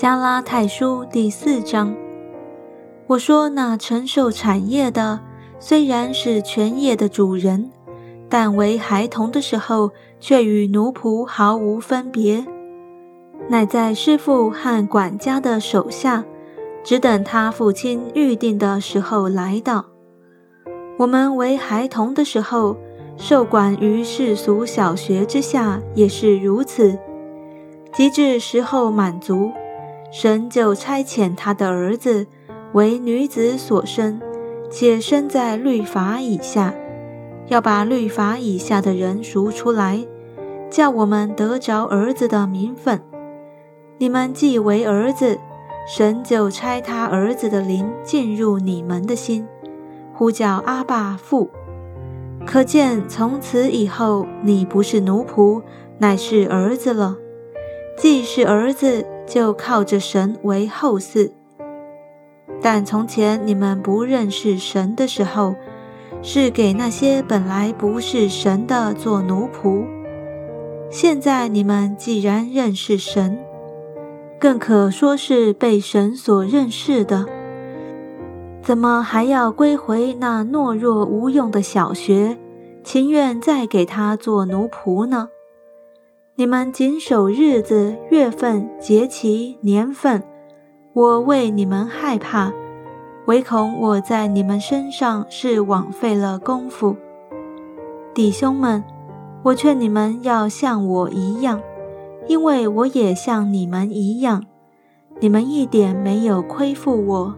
加拉太书第四章，我说那承受产业的，虽然是全业的主人，但为孩童的时候，却与奴仆毫无分别，乃在师傅和管家的手下，只等他父亲预定的时候来到。我们为孩童的时候，受管于世俗小学之下，也是如此。及至时候满足。神就差遣他的儿子为女子所生，且生在律法以下，要把律法以下的人赎出来，叫我们得着儿子的名分。你们既为儿子，神就差他儿子的灵进入你们的心，呼叫阿爸父。可见从此以后，你不是奴仆，乃是儿子了。既是儿子。就靠着神为后嗣，但从前你们不认识神的时候，是给那些本来不是神的做奴仆。现在你们既然认识神，更可说是被神所认识的，怎么还要归回那懦弱无用的小学，情愿再给他做奴仆呢？你们谨守日子、月份、节期、年份，我为你们害怕，唯恐我在你们身上是枉费了功夫。弟兄们，我劝你们要像我一样，因为我也像你们一样。你们一点没有亏负我。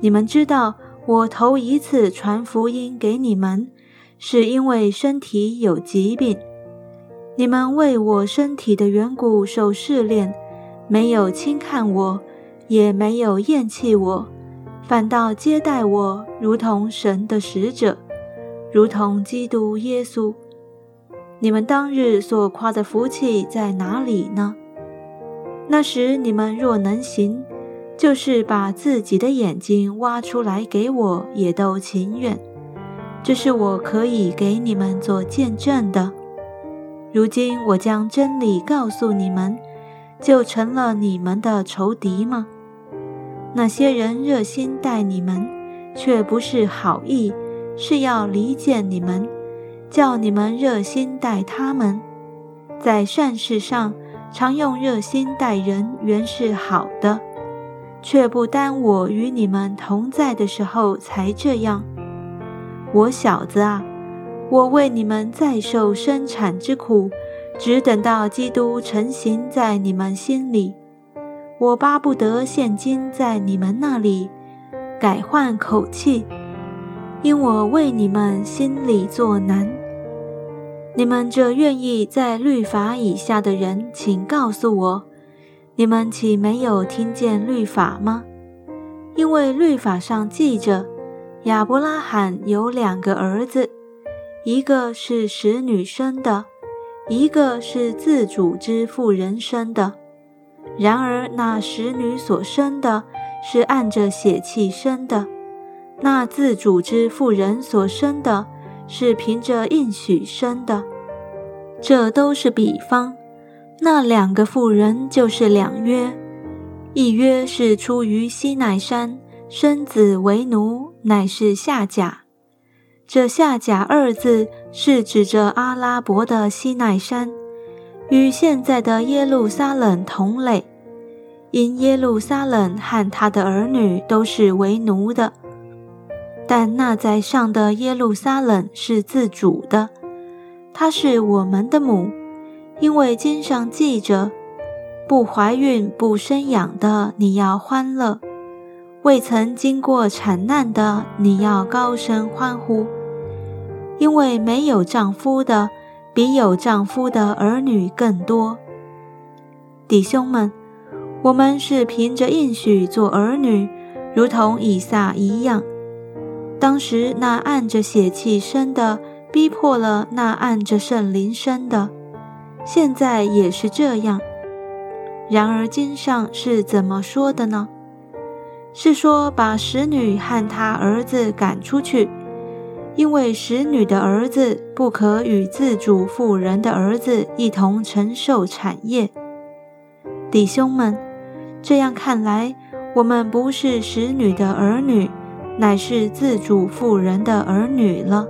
你们知道，我头一次传福音给你们，是因为身体有疾病。你们为我身体的缘故受试炼，没有轻看我，也没有厌弃我，反倒接待我，如同神的使者，如同基督耶稣。你们当日所夸的福气在哪里呢？那时你们若能行，就是把自己的眼睛挖出来给我，也都情愿。这是我可以给你们做见证的。如今我将真理告诉你们，就成了你们的仇敌吗？那些人热心待你们，却不是好意，是要离间你们，叫你们热心待他们。在善事上常用热心待人，原是好的，却不单我与你们同在的时候才这样。我小子啊！我为你们再受生产之苦，只等到基督成形在你们心里。我巴不得现今在你们那里改换口气，因我为你们心里作难。你们这愿意在律法以下的人，请告诉我，你们岂没有听见律法吗？因为律法上记着，亚伯拉罕有两个儿子。一个是使女生的，一个是自主之妇人生的。然而那使女所生的，是按着血气生的；那自主之妇人所生的，是凭着应许生的。这都是比方。那两个妇人就是两约，一约是出于西奈山，生子为奴，乃是下甲。这下甲二字是指着阿拉伯的西奈山，与现在的耶路撒冷同类。因耶路撒冷和他的儿女都是为奴的，但那在上的耶路撒冷是自主的，他是我们的母，因为经上记着：不怀孕不生养的，你要欢乐；未曾经过产难的，你要高声欢呼。因为没有丈夫的，比有丈夫的儿女更多。弟兄们，我们是凭着应许做儿女，如同以撒一样。当时那按着血气生的，逼迫了那按着圣灵生的，现在也是这样。然而经上是怎么说的呢？是说把使女和她儿子赶出去。因为使女的儿子不可与自主妇人的儿子一同承受产业。弟兄们，这样看来，我们不是使女的儿女，乃是自主妇人的儿女了。